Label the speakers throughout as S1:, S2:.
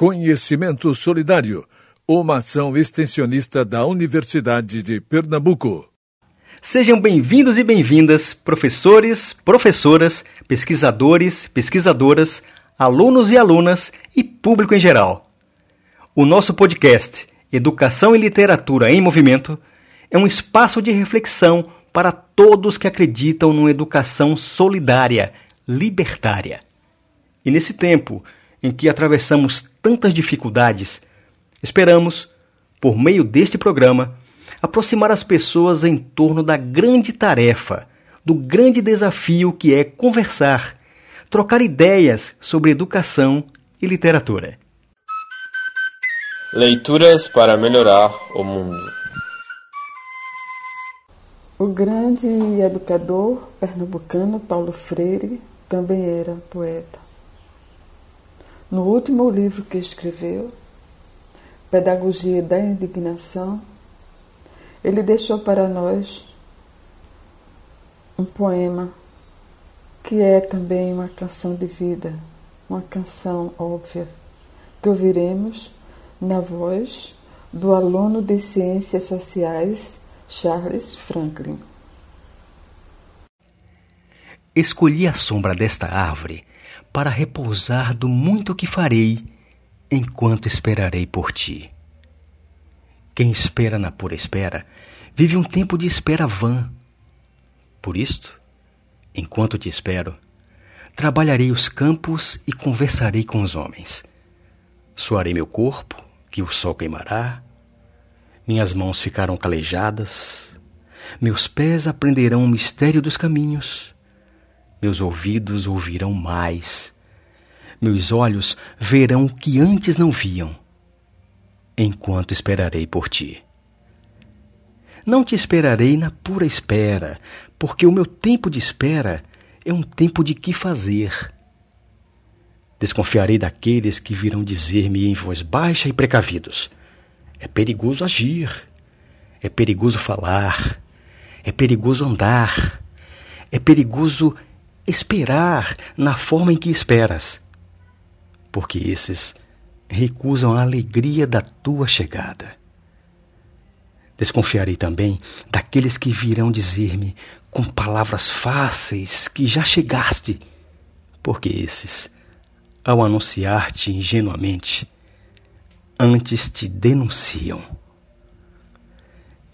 S1: Conhecimento Solidário, uma ação extensionista da Universidade de Pernambuco.
S2: Sejam bem-vindos e bem-vindas, professores, professoras, pesquisadores, pesquisadoras, alunos e alunas e público em geral. O nosso podcast Educação e Literatura em Movimento é um espaço de reflexão para todos que acreditam numa educação solidária, libertária. E nesse tempo em que atravessamos tantas dificuldades, esperamos, por meio deste programa, aproximar as pessoas em torno da grande tarefa, do grande desafio que é conversar, trocar ideias sobre educação e literatura.
S3: Leituras para melhorar o mundo.
S4: O grande educador pernambucano Paulo Freire também era poeta. No último livro que escreveu, Pedagogia da Indignação, ele deixou para nós um poema que é também uma canção de vida, uma canção óbvia, que ouviremos na voz do aluno de Ciências Sociais Charles Franklin.
S2: Escolhi a sombra desta árvore para repousar do muito que farei enquanto esperarei por ti. Quem espera na pura espera vive um tempo de espera vã. Por isto, enquanto te espero, trabalharei os campos e conversarei com os homens. Suarei meu corpo, que o sol queimará, minhas mãos ficarão calejadas, meus pés aprenderão o mistério dos caminhos, meus ouvidos ouvirão mais, meus olhos verão o que antes não viam, enquanto esperarei por ti. Não te esperarei na pura espera, porque o meu tempo de espera é um tempo de que fazer. Desconfiarei daqueles que virão dizer-me em voz baixa e precavidos: é perigoso agir, é perigoso falar, é perigoso andar, é perigoso esperar na forma em que esperas, porque esses recusam a alegria da tua chegada. Desconfiarei também daqueles que virão dizer-me com palavras fáceis que já chegaste, porque esses, ao anunciar-te ingenuamente, antes te denunciam.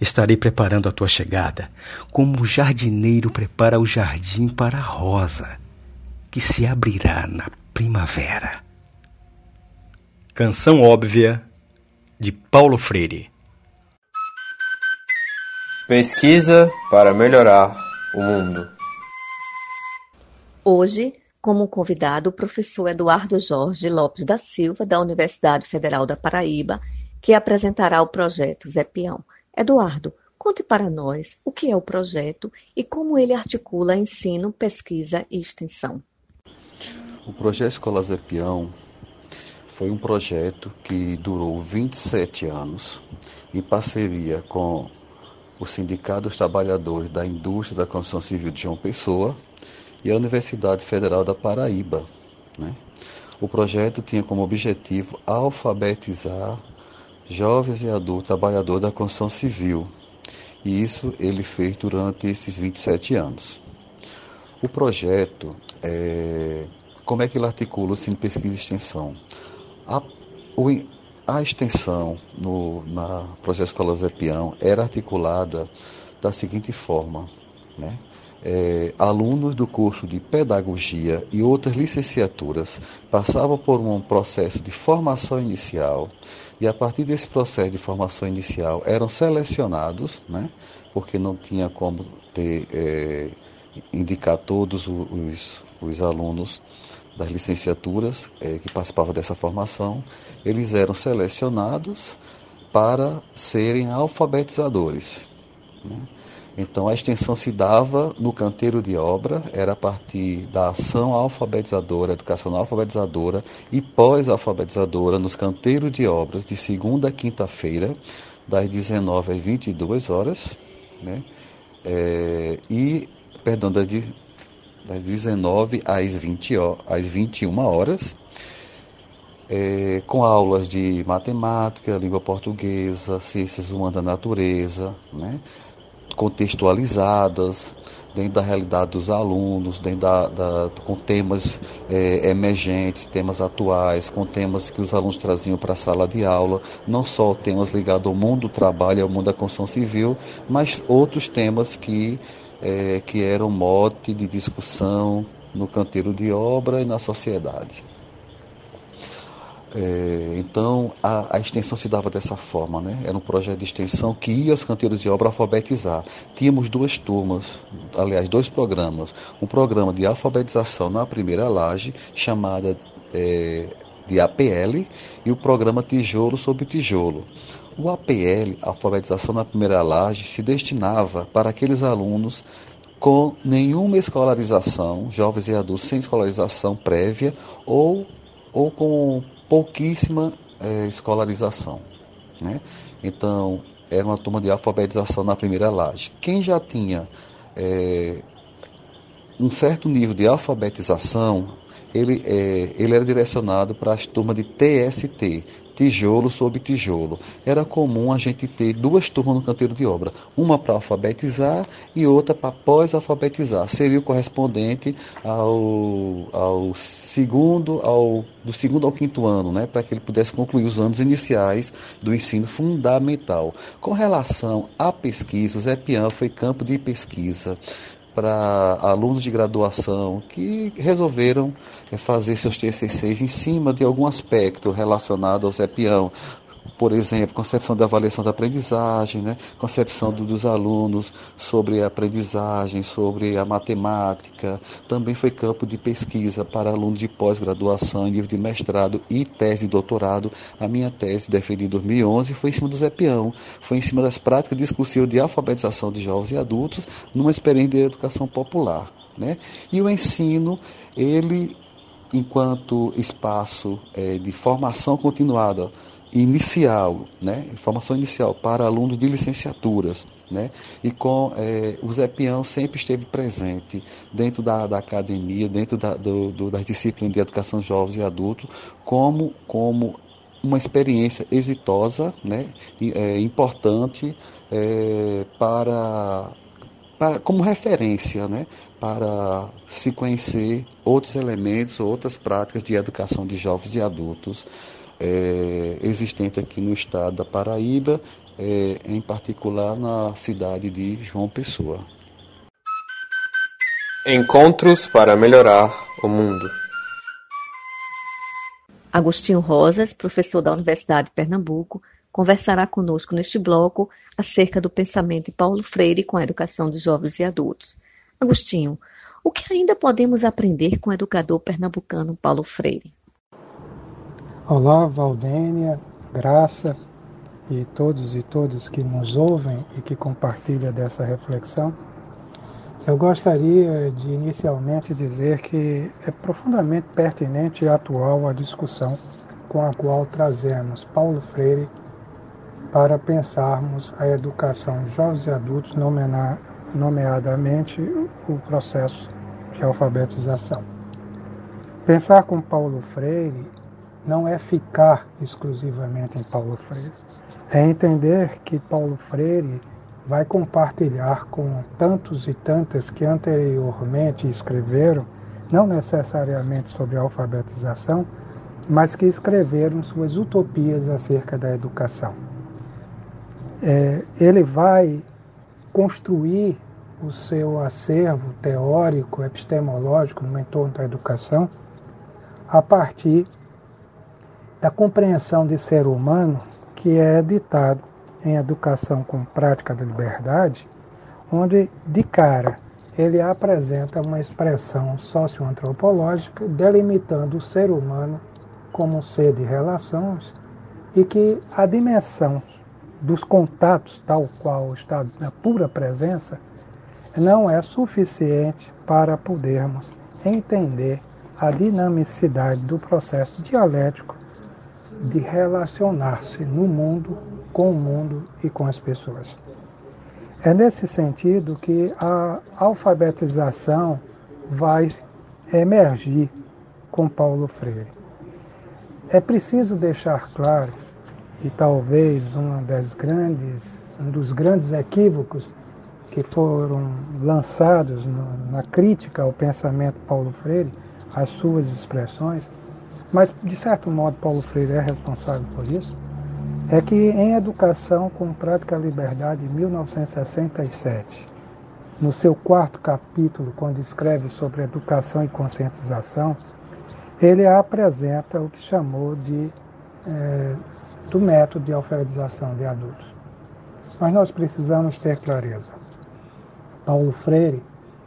S2: Estarei preparando a tua chegada, como o jardineiro prepara o jardim para a rosa, que se abrirá na primavera. Canção óbvia de Paulo Freire.
S3: Pesquisa para melhorar o mundo.
S5: Hoje, como convidado, o professor Eduardo Jorge Lopes da Silva, da Universidade Federal da Paraíba, que apresentará o projeto Zé Peão. Eduardo, conte para nós o que é o projeto e como ele articula ensino, pesquisa e extensão.
S6: O projeto Escola Zé Peão foi um projeto que durou 27 anos em parceria com o Sindicato dos Trabalhadores da Indústria da Construção Civil de João Pessoa e a Universidade Federal da Paraíba. Né? O projeto tinha como objetivo alfabetizar jovens e adultos trabalhadores da construção civil, e isso ele fez durante esses 27 anos. O projeto, é, como é que ele articula o ensino, pesquisa e extensão? A, o, a extensão no na projeto Escola Zé Peão era articulada da seguinte forma, né? É, alunos do curso de pedagogia e outras licenciaturas passavam por um processo de formação inicial e a partir desse processo de formação inicial eram selecionados, né? Porque não tinha como ter é, indicar todos os, os alunos das licenciaturas eh, que participavam dessa formação, eles eram selecionados para serem alfabetizadores. Né? Então a extensão se dava no canteiro de obra, era a partir da ação alfabetizadora, educacional alfabetizadora e pós-alfabetizadora nos canteiros de obras de segunda a quinta-feira, das 19 às 22 horas, né? É, e, perdão, das das 19 às, 20, às 21 horas. é, com aulas de matemática, língua portuguesa, ciências humanas da natureza, né? Contextualizadas, dentro da realidade dos alunos, dentro da, da com temas é, emergentes, temas atuais, com temas que os alunos traziam para a sala de aula, não só temas ligados ao mundo do trabalho, ao mundo da construção civil, mas outros temas que, é, que eram mote de discussão no canteiro de obra e na sociedade. É, então, a, a, extensão se dava dessa forma, né? Era um projeto de extensão que ia aos canteiros de obra alfabetizar. Tínhamos duas turmas, aliás, dois programas. Um programa de alfabetização na primeira laje, chamada é, de APL, e o programa Tijolo sobre Tijolo. O APL, Alfabetização na Primeira Laje, se destinava para aqueles alunos com nenhuma escolarização, jovens e adultos sem escolarização prévia ou, ou com pouquíssima é, escolarização. Né? Então, era uma turma de alfabetização na primeira laje. Quem já tinha é, um certo nível de alfabetização, ele, é, ele era direcionado para as turmas de TST, tijolo sobre tijolo. Era comum a gente ter duas turmas no canteiro de obra, uma para alfabetizar e outra para pós-alfabetizar. Seria o correspondente ao, ao segundo, ao, do segundo ao quinto ano, né, para que ele pudesse concluir os anos iniciais do ensino fundamental. Com relação à pesquisa, o Zé Pian foi campo de pesquisa para alunos de graduação que resolveram eh, fazer seus TCCs em cima de algum aspecto relacionado ao Zé por exemplo, concepção da avaliação da aprendizagem, né? concepção do, dos alunos sobre a aprendizagem, sobre a matemática. Também foi campo de pesquisa para alunos de pós-graduação, nível de mestrado e tese de doutorado. A minha tese, defendida em 2011, foi em cima do Zé Peão. Foi em cima das práticas discursivas de alfabetização de jovens e adultos numa experiência de educação popular. Né? E o ensino, ele, enquanto espaço é, de formação continuada, inicial, né, formação inicial para alunos de licenciaturas. Né? E com é, o Zé Peão sempre esteve presente dentro da, da academia, dentro da, do, do, das disciplinas de educação jovens e adultos, como, como uma experiência exitosa, né? E, é, importante é, para, para, como referência né? para se conhecer outros elementos, outras práticas de educação de jovens e adultos é, existente aqui no estado da Paraíba, é, em particular na cidade de João Pessoa.
S3: Encontros para melhorar o mundo.
S5: Agostinho Rosas, professor da Universidade de Pernambuco, conversará conosco neste bloco acerca do pensamento de Paulo Freire com a educação de jovens e adultos. Agostinho, o que ainda podemos aprender com o educador pernambucano Paulo Freire?
S7: Olá, Valdênia, Graça e todos e todas que nos ouvem e que compartilham dessa reflexão. Eu gostaria de inicialmente dizer que é profundamente pertinente e atual a discussão com a qual trazemos Paulo Freire para pensarmos a educação de jovens e adultos, nomeadamente o processo de alfabetização. Pensar com Paulo Freire não é ficar exclusivamente em Paulo Freire. É entender que Paulo Freire vai compartilhar com tantos e tantas que anteriormente escreveram, não necessariamente sobre alfabetização, mas que escreveram suas utopias acerca da educação. É, ele vai construir o seu acervo teórico, epistemológico no entorno da educação a partir da compreensão de ser humano que é ditado em Educação com Prática da Liberdade, onde, de cara, ele apresenta uma expressão socioantropológica delimitando o ser humano como um ser de relações e que a dimensão dos contatos, tal qual está na pura presença, não é suficiente para podermos entender a dinamicidade do processo dialético de relacionar-se no mundo, com o mundo e com as pessoas. É nesse sentido que a alfabetização vai emergir com Paulo Freire. É preciso deixar claro, e talvez uma das grandes, um dos grandes equívocos que foram lançados na crítica ao pensamento Paulo Freire, as suas expressões, mas de certo modo Paulo Freire é responsável por isso, é que em Educação com Prática Liberdade, em 1967, no seu quarto capítulo, quando escreve sobre educação e conscientização, ele apresenta o que chamou de é, do método de alfabetização de adultos. Mas nós precisamos ter clareza. Paulo Freire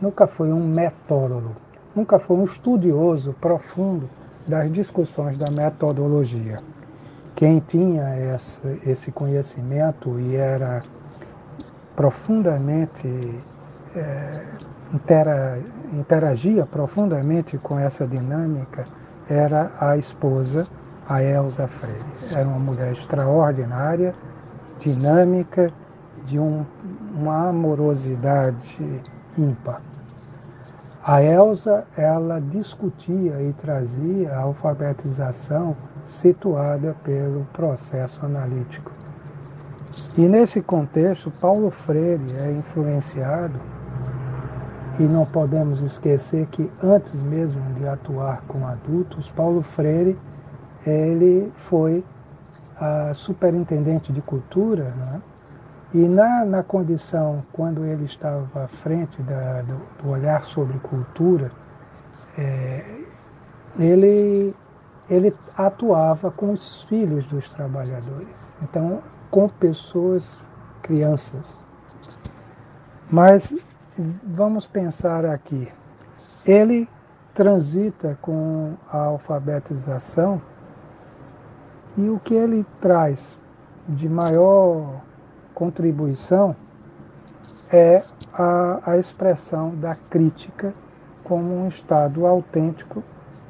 S7: nunca foi um metólogo, nunca foi um estudioso profundo das discussões da metodologia. Quem tinha esse, conhecimento e era profundamente é, intera, interagia profundamente com essa dinâmica era a esposa, a Elsa Freire. Era uma mulher extraordinária, dinâmica, de um, uma amorosidade ímpar. A Elsa, ela discutia e trazia a alfabetização situada pelo processo analítico. E nesse contexto, Paulo Freire é influenciado e não podemos esquecer que antes mesmo de atuar com adultos, Paulo Freire ele foi a superintendente de cultura, né? E na, na condição, quando ele estava à frente da, do, do, olhar sobre cultura, é, ele, ele atuava com os filhos dos trabalhadores, então com pessoas, crianças. Mas vamos pensar aqui. Ele transita com a alfabetização e o que ele traz de maior contribuição é a, a expressão da crítica como um estado autêntico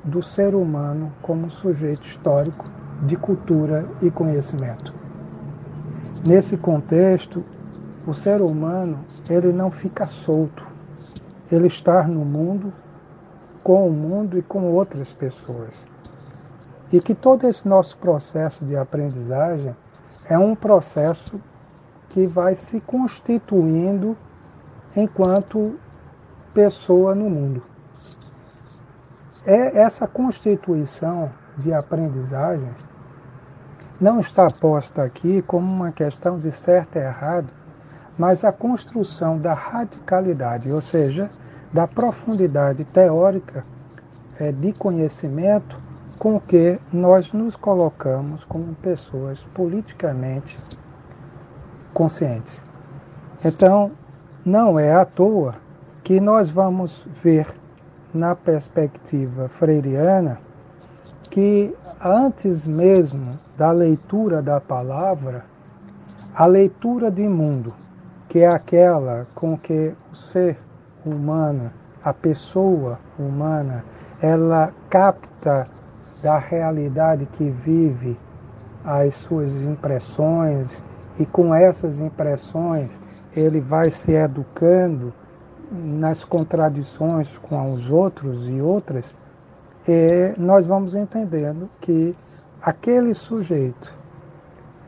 S7: do ser humano como sujeito histórico de cultura e conhecimento. Nesse contexto, o ser humano ele não fica solto. Ele está no mundo, com o mundo e com outras pessoas. E que todo esse nosso processo de aprendizagem é um processo que vai se constituindo enquanto pessoa no mundo. É essa constituição de aprendizagens não está posta aqui como uma questão de certo e errado, mas a construção da radicalidade, ou seja, da profundidade teórica é, de conhecimento com que nós nos colocamos como pessoas politicamente conscientes. Então, não é à toa que nós vamos ver na perspectiva freiriana que antes mesmo da leitura da palavra, a leitura de mundo que é aquela com que o ser humano, a pessoa humana, ela capta da realidade que vive as suas impressões e com essas impressões ele vai se educando nas contradições com os outros e outras, e nós vamos entendendo que aquele sujeito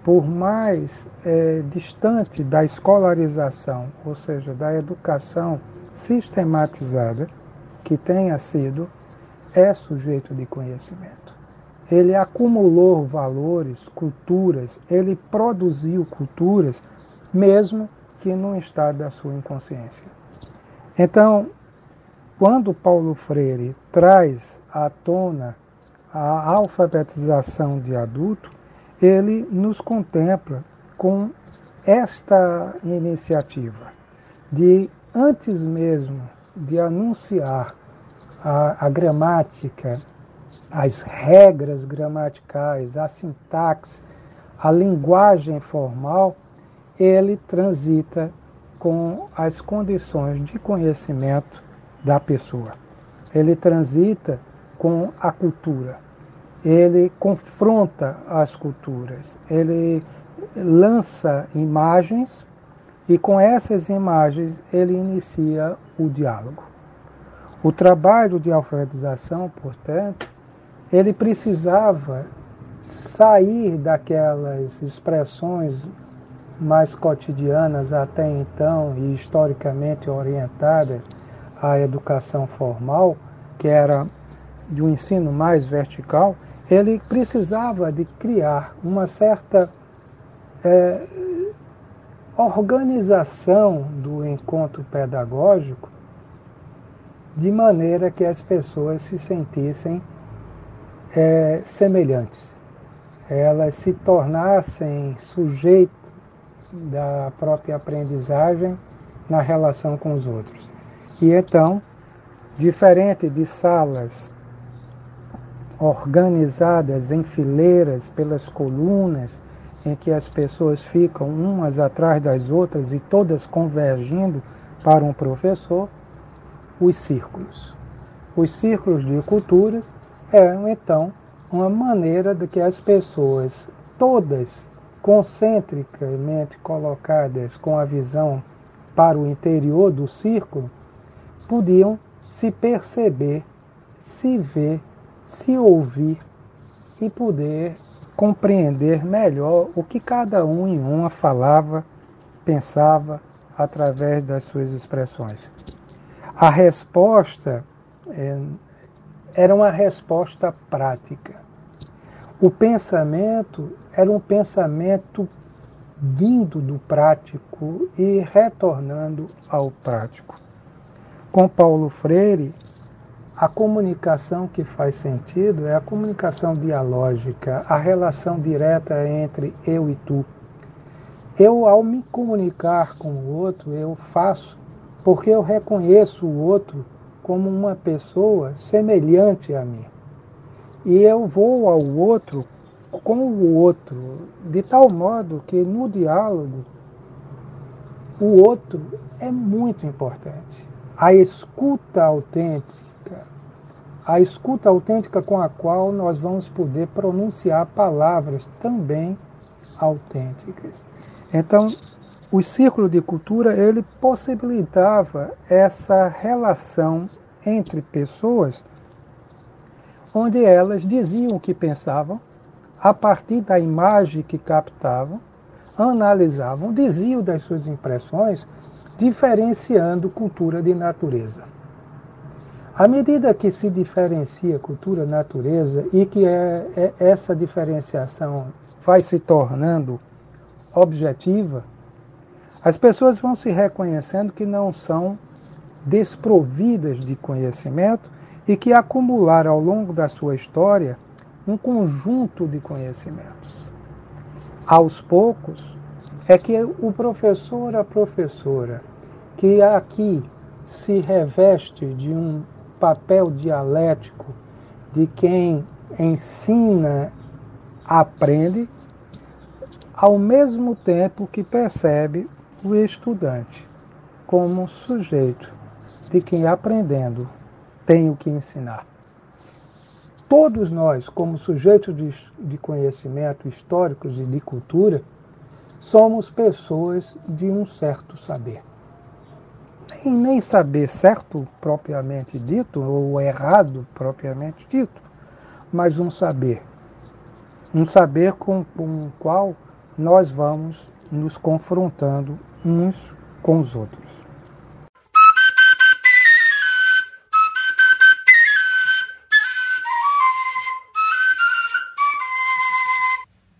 S7: por mais é, distante da escolarização, ou seja, da educação sistematizada que tenha sido, é sujeito de conhecimento. Ele acumulou valores, culturas, ele produziu culturas, mesmo que num estado da sua inconsciência. Então, quando Paulo Freire traz à tona a alfabetização de adulto, ele nos contempla com esta iniciativa de, antes mesmo de anunciar a, a gramática, as regras gramaticais, a sintaxe, a linguagem formal, ele transita com as condições de conhecimento da pessoa. Ele transita com a cultura ele confronta as culturas, ele lança imagens e com essas imagens ele inicia o diálogo. O trabalho de alfabetização, portanto, ele precisava sair daquelas expressões mais cotidianas até então e historicamente orientadas à educação formal, que era de um ensino mais vertical, ele precisava de criar uma certa é, organização do encontro pedagógico de maneira que as pessoas se sentissem é, semelhantes, elas se tornassem sujeitos da própria aprendizagem na relação com os outros. E então, diferente de salas organizadas em fileiras pelas colunas, em que as pessoas ficam umas atrás das outras e todas convergindo para um professor, os círculos. Os círculos de cultura eram então uma maneira de que as pessoas, todas concentricamente colocadas com a visão para o interior do círculo, podiam se perceber, se ver, se ouvir e poder compreender melhor o que cada um em uma falava, pensava através das suas expressões. A resposta é, era uma resposta prática. O pensamento era um pensamento vindo do prático e retornando ao prático. Com Paulo Freire, a comunicação que faz sentido é a comunicação dialógica, a relação direta entre eu e tu. Eu, ao me comunicar com o outro, eu faço porque eu reconheço o outro como uma pessoa semelhante a mim. E eu vou ao outro com o outro, de tal modo que no diálogo o outro é muito importante. A escuta autêntica a escuta autêntica com a qual nós vamos poder pronunciar palavras também autênticas. Então, o círculo de cultura ele possibilitava essa relação entre pessoas onde elas diziam o que pensavam a partir da imagem que captavam, analisavam, diziam das suas impressões, diferenciando cultura de natureza. À medida que se diferencia cultura natureza e que é, é, essa diferenciação vai se tornando objetiva, as pessoas vão se reconhecendo que não são desprovidas de conhecimento e que acumularam ao longo da sua história um conjunto de conhecimentos. Aos poucos, é que o professor, a professora, que aqui se reveste de um papel dialético de quem ensina, aprende, ao mesmo tempo que percebe o estudante como sujeito de quem aprendendo tem o que ensinar. Todos nós, como sujeitos de, de conhecimento históricos e de cultura, somos pessoas de um certo saber sem nem saber certo propriamente dito, ou errado propriamente dito, mas um saber. Um saber com, com o qual nós vamos nos confrontando uns com os outros.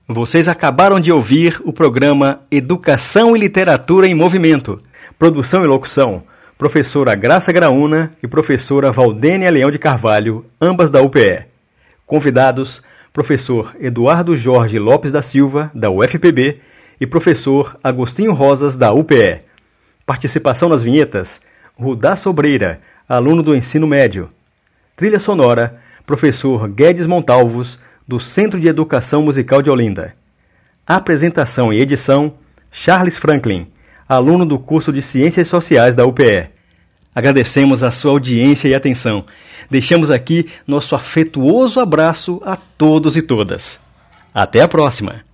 S2: Vocês acabaram de ouvir o programa Educação e Literatura em Movimento Produção e locução: professora Graça Graúna e professora Valdênia Leão de Carvalho, ambas da UPE. Convidados: professor Eduardo Jorge Lopes da Silva, da UFPB, e professor Agostinho Rosas, da UPE. Participação nas vinhetas: Rudá Sobreira, aluno do ensino médio. Trilha sonora: professor Guedes Montalvos, do Centro de Educação Musical de Olinda. Apresentação e edição: Charles Franklin aluno do curso de Ciências Sociais da UPE. Agradecemos a sua audiência e atenção. Deixamos aqui nosso afetuoso abraço a todos e todas. Até a próxima!